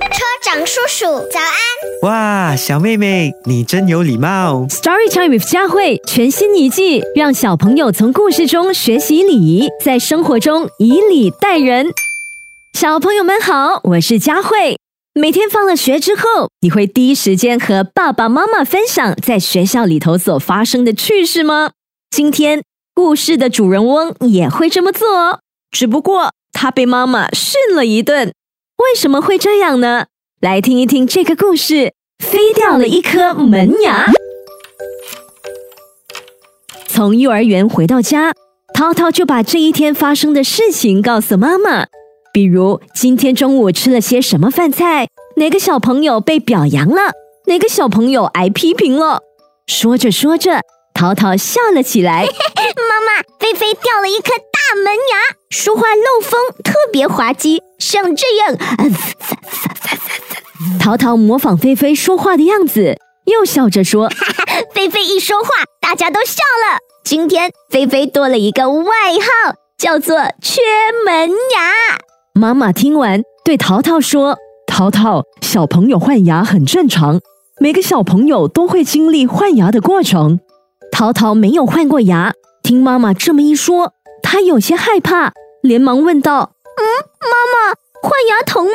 车长叔叔，早安！哇，小妹妹，你真有礼貌。Story Time with 佳慧，全新一季，让小朋友从故事中学习礼仪，在生活中以礼待人。小朋友们好，我是佳慧。每天放了学之后，你会第一时间和爸爸妈妈分享在学校里头所发生的趣事吗？今天故事的主人翁也会这么做哦，只不过他被妈妈训了一顿。为什么会这样呢？来听一听这个故事：飞掉了一颗门牙。从幼儿园回到家，涛涛就把这一天发生的事情告诉妈妈，比如今天中午吃了些什么饭菜，哪个小朋友被表扬了，哪个小朋友挨批评了。说着说着，涛涛笑了起来。妈妈，菲菲掉了一颗大门牙，说话漏风，特别滑稽，像这样。淘淘模仿菲菲说话的样子，又笑着说：“哈哈菲菲一说话，大家都笑了。今天菲菲多了一个外号，叫做缺门牙。”妈妈听完，对淘淘说：“淘淘，小朋友换牙很正常，每个小朋友都会经历换牙的过程。”淘淘没有换过牙，听妈妈这么一说，他有些害怕，连忙问道：“嗯，牙疼吗？”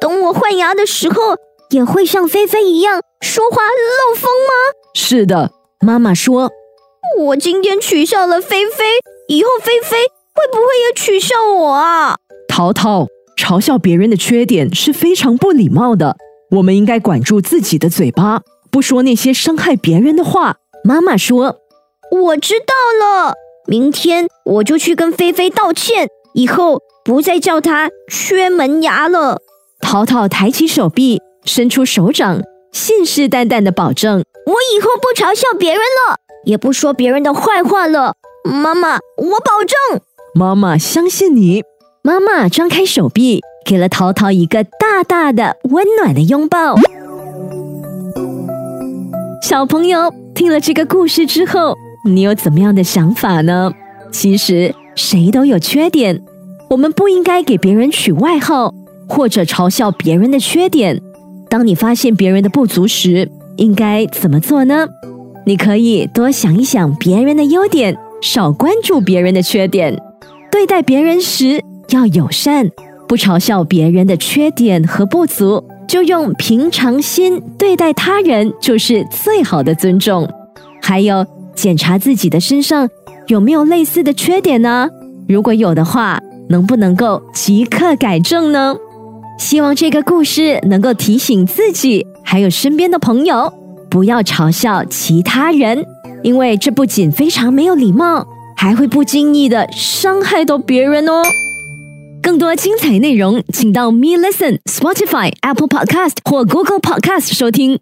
等我换牙的时候，也会像菲菲一样说话漏风吗？是的，妈妈说。我今天取笑了菲菲，以后菲菲会不会也取笑我啊？淘淘，嘲笑别人的缺点是非常不礼貌的。我们应该管住自己的嘴巴，不说那些伤害别人的话。妈妈说。我知道了，明天我就去跟菲菲道歉，以后不再叫他缺门牙了。淘淘抬起手臂，伸出手掌，信誓旦旦的保证：“我以后不嘲笑别人了，也不说别人的坏话了。”妈妈，我保证。妈妈相信你。妈妈张开手臂，给了淘淘一个大大的、温暖的拥抱。小朋友听了这个故事之后，你有怎么样的想法呢？其实谁都有缺点，我们不应该给别人取外号。或者嘲笑别人的缺点，当你发现别人的不足时，应该怎么做呢？你可以多想一想别人的优点，少关注别人的缺点。对待别人时要友善，不嘲笑别人的缺点和不足，就用平常心对待他人，就是最好的尊重。还有，检查自己的身上有没有类似的缺点呢？如果有的话，能不能够即刻改正呢？希望这个故事能够提醒自己，还有身边的朋友，不要嘲笑其他人，因为这不仅非常没有礼貌，还会不经意的伤害到别人哦。更多精彩内容，请到 Me Listen、Spotify、Apple Podcast 或 Google Podcast 收听。